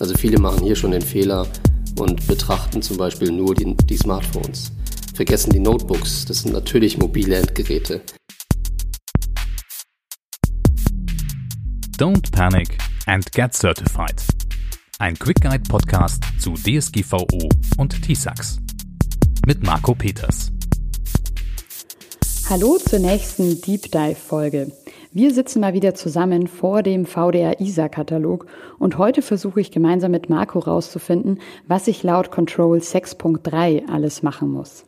Also viele machen hier schon den Fehler und betrachten zum Beispiel nur die, die Smartphones. Vergessen die Notebooks, das sind natürlich mobile Endgeräte. Don't panic and get certified. Ein Quick Guide Podcast zu DSGVO und TISAX. Mit Marco Peters. Hallo zur nächsten Deep Dive Folge. Wir sitzen mal wieder zusammen vor dem VDR ISA-Katalog und heute versuche ich gemeinsam mit Marco rauszufinden, was ich laut Control 6.3 alles machen muss.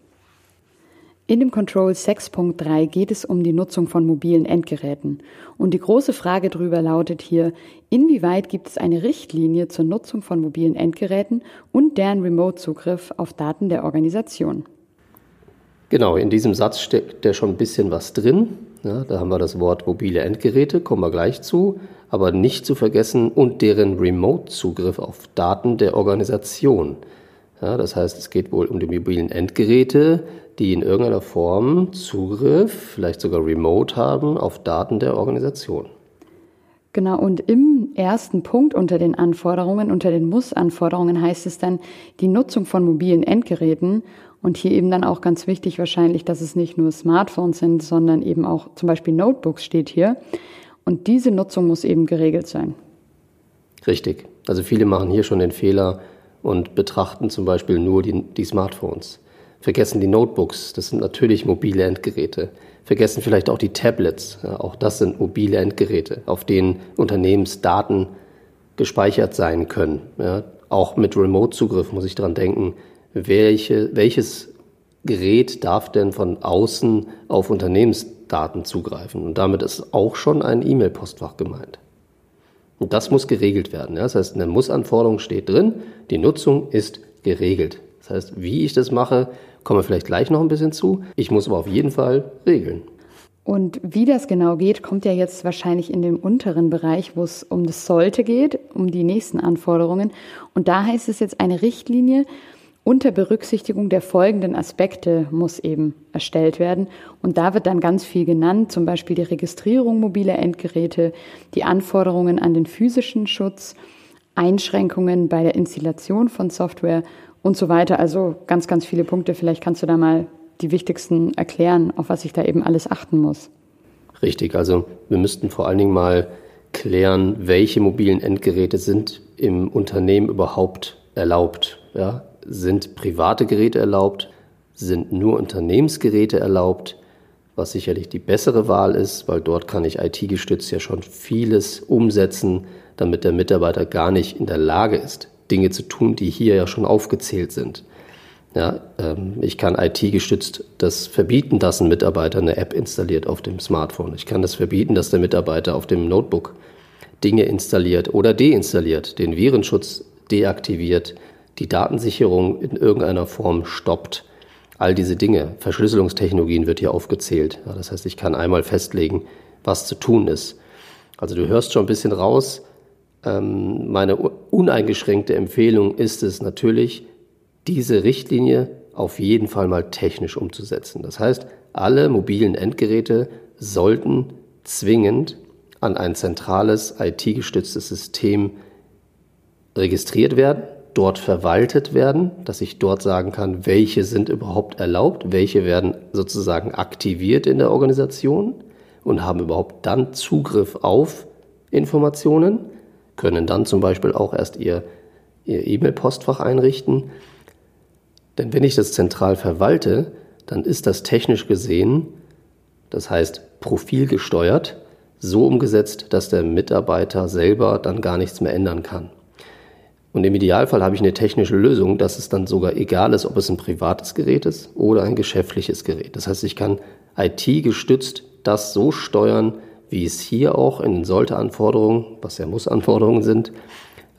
In dem Control 6.3 geht es um die Nutzung von mobilen Endgeräten. Und die große Frage darüber lautet hier, inwieweit gibt es eine Richtlinie zur Nutzung von mobilen Endgeräten und deren Remote-Zugriff auf Daten der Organisation? Genau, in diesem Satz steckt ja schon ein bisschen was drin. Ja, da haben wir das Wort mobile Endgeräte, kommen wir gleich zu, aber nicht zu vergessen und deren Remote-Zugriff auf Daten der Organisation. Ja, das heißt, es geht wohl um die mobilen Endgeräte, die in irgendeiner Form Zugriff, vielleicht sogar Remote haben auf Daten der Organisation. Genau, und im ersten Punkt unter den Anforderungen, unter den Muss-Anforderungen heißt es dann die Nutzung von mobilen Endgeräten und hier eben dann auch ganz wichtig wahrscheinlich, dass es nicht nur Smartphones sind, sondern eben auch zum Beispiel Notebooks steht hier. Und diese Nutzung muss eben geregelt sein. Richtig. Also viele machen hier schon den Fehler und betrachten zum Beispiel nur die, die Smartphones. Vergessen die Notebooks, das sind natürlich mobile Endgeräte. Vergessen vielleicht auch die Tablets, ja, auch das sind mobile Endgeräte, auf denen Unternehmensdaten gespeichert sein können. Ja. Auch mit Remote-Zugriff muss ich daran denken, welche, welches Gerät darf denn von außen auf Unternehmensdaten zugreifen. Und damit ist auch schon ein E-Mail-Postfach gemeint. Und das muss geregelt werden. Ja? Das heißt, in der Muss-Anforderung steht drin, die Nutzung ist geregelt. Das heißt, wie ich das mache, kommen wir vielleicht gleich noch ein bisschen zu. Ich muss aber auf jeden Fall regeln. Und wie das genau geht, kommt ja jetzt wahrscheinlich in dem unteren Bereich, wo es um das Sollte geht, um die nächsten Anforderungen. Und da heißt es jetzt eine Richtlinie, unter Berücksichtigung der folgenden Aspekte muss eben erstellt werden. Und da wird dann ganz viel genannt, zum Beispiel die Registrierung mobiler Endgeräte, die Anforderungen an den physischen Schutz, Einschränkungen bei der Installation von Software und so weiter. Also ganz, ganz viele Punkte. Vielleicht kannst du da mal die wichtigsten erklären, auf was ich da eben alles achten muss. Richtig, also wir müssten vor allen Dingen mal klären, welche mobilen Endgeräte sind im Unternehmen überhaupt erlaubt. Ja? Sind private Geräte erlaubt, sind nur Unternehmensgeräte erlaubt, was sicherlich die bessere Wahl ist, weil dort kann ich IT-gestützt ja schon vieles umsetzen, damit der Mitarbeiter gar nicht in der Lage ist, Dinge zu tun, die hier ja schon aufgezählt sind. Ja, ähm, ich kann IT-gestützt das verbieten, dass ein Mitarbeiter eine App installiert auf dem Smartphone. Ich kann das verbieten, dass der Mitarbeiter auf dem Notebook Dinge installiert oder deinstalliert, den Virenschutz deaktiviert, die Datensicherung in irgendeiner Form stoppt. All diese Dinge, Verschlüsselungstechnologien wird hier aufgezählt. Ja, das heißt, ich kann einmal festlegen, was zu tun ist. Also du hörst schon ein bisschen raus. Ähm, meine uneingeschränkte Empfehlung ist es natürlich, diese Richtlinie auf jeden Fall mal technisch umzusetzen. Das heißt, alle mobilen Endgeräte sollten zwingend an ein zentrales IT-gestütztes System registriert werden dort verwaltet werden, dass ich dort sagen kann, welche sind überhaupt erlaubt, welche werden sozusagen aktiviert in der Organisation und haben überhaupt dann Zugriff auf Informationen, können dann zum Beispiel auch erst ihr ihr E-Mail-Postfach einrichten. Denn wenn ich das zentral verwalte, dann ist das technisch gesehen, das heißt profilgesteuert, so umgesetzt, dass der Mitarbeiter selber dann gar nichts mehr ändern kann. Und im Idealfall habe ich eine technische Lösung, dass es dann sogar egal ist, ob es ein privates Gerät ist oder ein geschäftliches Gerät. Das heißt, ich kann IT-gestützt das so steuern, wie es hier auch in den Sollte-Anforderungen, was ja Muss-Anforderungen sind,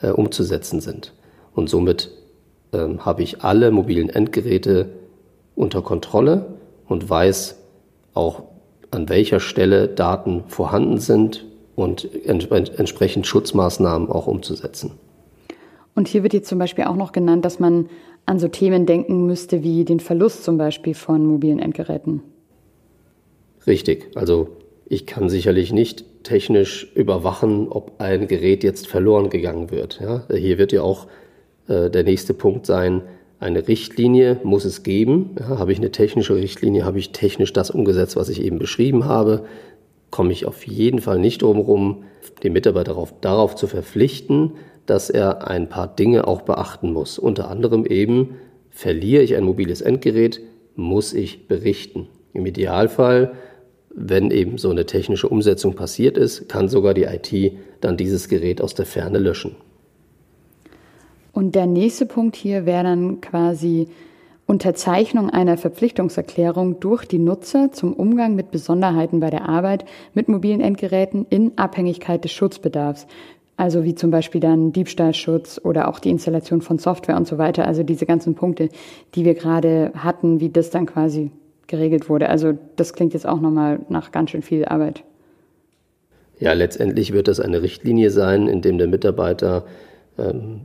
äh, umzusetzen sind. Und somit ähm, habe ich alle mobilen Endgeräte unter Kontrolle und weiß auch, an welcher Stelle Daten vorhanden sind und entsprechend Schutzmaßnahmen auch umzusetzen. Und hier wird jetzt zum Beispiel auch noch genannt, dass man an so Themen denken müsste wie den Verlust zum Beispiel von mobilen Endgeräten. Richtig. Also Ich kann sicherlich nicht technisch überwachen, ob ein Gerät jetzt verloren gegangen wird. Ja? Hier wird ja auch äh, der nächste Punkt sein, eine Richtlinie muss es geben. Ja, habe ich eine technische Richtlinie, habe ich technisch das umgesetzt, was ich eben beschrieben habe, komme ich auf jeden Fall nicht drum herum, den Mitarbeiter darauf, darauf zu verpflichten, dass er ein paar Dinge auch beachten muss. Unter anderem eben, verliere ich ein mobiles Endgerät, muss ich berichten. Im Idealfall, wenn eben so eine technische Umsetzung passiert ist, kann sogar die IT dann dieses Gerät aus der Ferne löschen. Und der nächste Punkt hier wäre dann quasi Unterzeichnung einer Verpflichtungserklärung durch die Nutzer zum Umgang mit Besonderheiten bei der Arbeit mit mobilen Endgeräten in Abhängigkeit des Schutzbedarfs. Also wie zum Beispiel dann Diebstahlschutz oder auch die Installation von Software und so weiter. Also diese ganzen Punkte, die wir gerade hatten, wie das dann quasi geregelt wurde. Also das klingt jetzt auch nochmal nach ganz schön viel Arbeit. Ja, letztendlich wird das eine Richtlinie sein, in dem der Mitarbeiter ähm,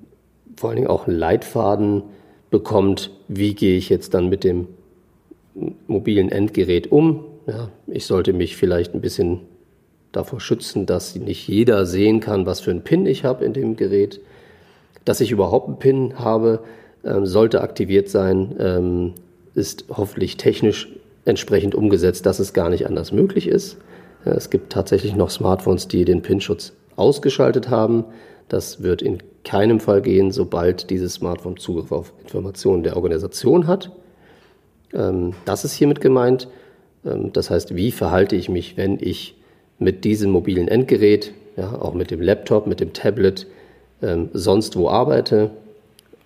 vor allen Dingen auch einen Leitfaden bekommt, wie gehe ich jetzt dann mit dem mobilen Endgerät um. Ja, ich sollte mich vielleicht ein bisschen davor schützen, dass nicht jeder sehen kann, was für ein PIN ich habe in dem Gerät. Dass ich überhaupt einen PIN habe, ähm, sollte aktiviert sein, ähm, ist hoffentlich technisch entsprechend umgesetzt, dass es gar nicht anders möglich ist. Ja, es gibt tatsächlich noch Smartphones, die den PIN-Schutz ausgeschaltet haben. Das wird in keinem Fall gehen, sobald dieses Smartphone Zugriff auf Informationen der Organisation hat. Ähm, das ist hiermit gemeint. Ähm, das heißt, wie verhalte ich mich, wenn ich mit diesem mobilen Endgerät, ja, auch mit dem Laptop, mit dem Tablet, ähm, sonst wo arbeite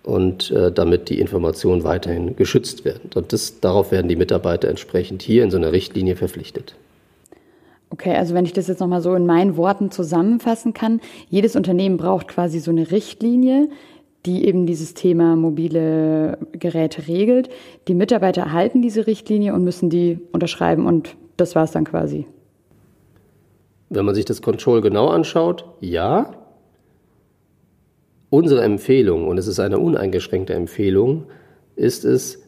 und äh, damit die Informationen weiterhin geschützt werden. Und das, darauf werden die Mitarbeiter entsprechend hier in so einer Richtlinie verpflichtet. Okay, also wenn ich das jetzt nochmal so in meinen Worten zusammenfassen kann, jedes Unternehmen braucht quasi so eine Richtlinie, die eben dieses Thema mobile Geräte regelt. Die Mitarbeiter erhalten diese Richtlinie und müssen die unterschreiben und das war es dann quasi. Wenn man sich das Control genau anschaut, ja. Unsere Empfehlung, und es ist eine uneingeschränkte Empfehlung, ist es,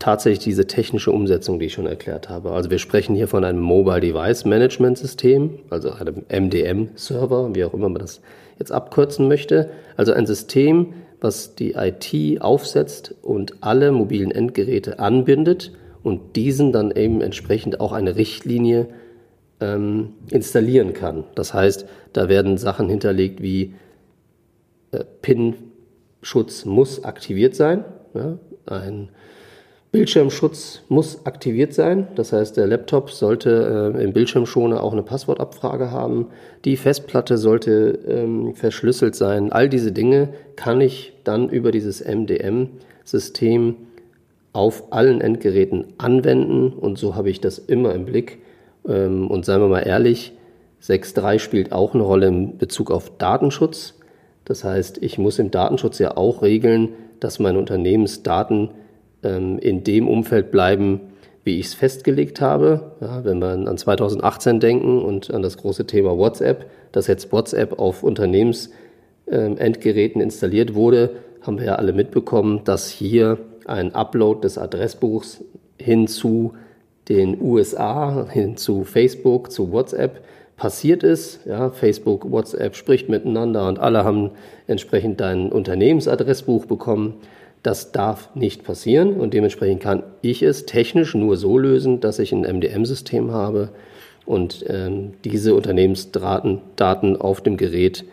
tatsächlich diese technische Umsetzung, die ich schon erklärt habe. Also wir sprechen hier von einem Mobile Device Management System, also einem MDM-Server, wie auch immer man das jetzt abkürzen möchte. Also ein System, was die IT aufsetzt und alle mobilen Endgeräte anbindet und diesen dann eben entsprechend auch eine Richtlinie ähm, installieren kann. Das heißt, da werden Sachen hinterlegt wie äh, PIN-Schutz muss aktiviert sein. Ja, ein Bildschirmschutz muss aktiviert sein. Das heißt, der Laptop sollte äh, im Bildschirmschoner auch eine Passwortabfrage haben. Die Festplatte sollte ähm, verschlüsselt sein. All diese Dinge kann ich dann über dieses MDM-System auf allen Endgeräten anwenden. Und so habe ich das immer im Blick. Ähm, und seien wir mal ehrlich, 6.3 spielt auch eine Rolle in Bezug auf Datenschutz. Das heißt, ich muss im Datenschutz ja auch regeln, dass meine Unternehmensdaten ähm, in dem Umfeld bleiben, wie ich es festgelegt habe. Ja, wenn wir an 2018 denken und an das große Thema WhatsApp, dass jetzt WhatsApp auf Unternehmensendgeräten ähm, installiert wurde, haben wir ja alle mitbekommen, dass hier ein Upload des Adressbuchs hin zu den USA, hin zu Facebook, zu WhatsApp passiert ist. Ja, Facebook, WhatsApp spricht miteinander und alle haben entsprechend dein Unternehmensadressbuch bekommen. Das darf nicht passieren und dementsprechend kann ich es technisch nur so lösen, dass ich ein MDM-System habe und ähm, diese Unternehmensdaten Daten auf dem Gerät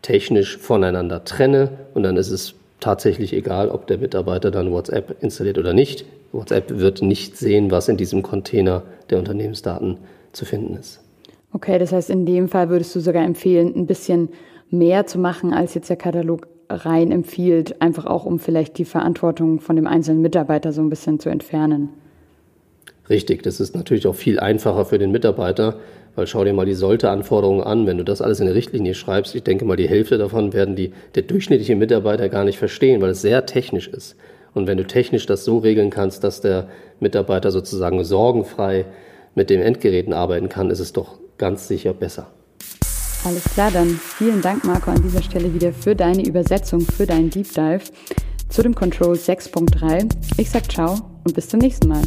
technisch voneinander trenne und dann ist es tatsächlich egal, ob der Mitarbeiter dann WhatsApp installiert oder nicht. WhatsApp wird nicht sehen, was in diesem Container der Unternehmensdaten zu finden ist. Okay, das heißt, in dem Fall würdest du sogar empfehlen, ein bisschen mehr zu machen, als jetzt der Katalog rein empfiehlt, einfach auch um vielleicht die Verantwortung von dem einzelnen Mitarbeiter so ein bisschen zu entfernen. Richtig, das ist natürlich auch viel einfacher für den Mitarbeiter, weil schau dir mal die Sollte-Anforderungen an. Wenn du das alles in eine Richtlinie schreibst, ich denke mal, die Hälfte davon werden die, der durchschnittliche Mitarbeiter gar nicht verstehen, weil es sehr technisch ist. Und wenn du technisch das so regeln kannst, dass der Mitarbeiter sozusagen sorgenfrei mit den Endgeräten arbeiten kann, ist es doch ganz sicher besser. Alles klar, dann vielen Dank, Marco, an dieser Stelle wieder für deine Übersetzung, für deinen Deep Dive zu dem Control 6.3. Ich sag ciao und bis zum nächsten Mal.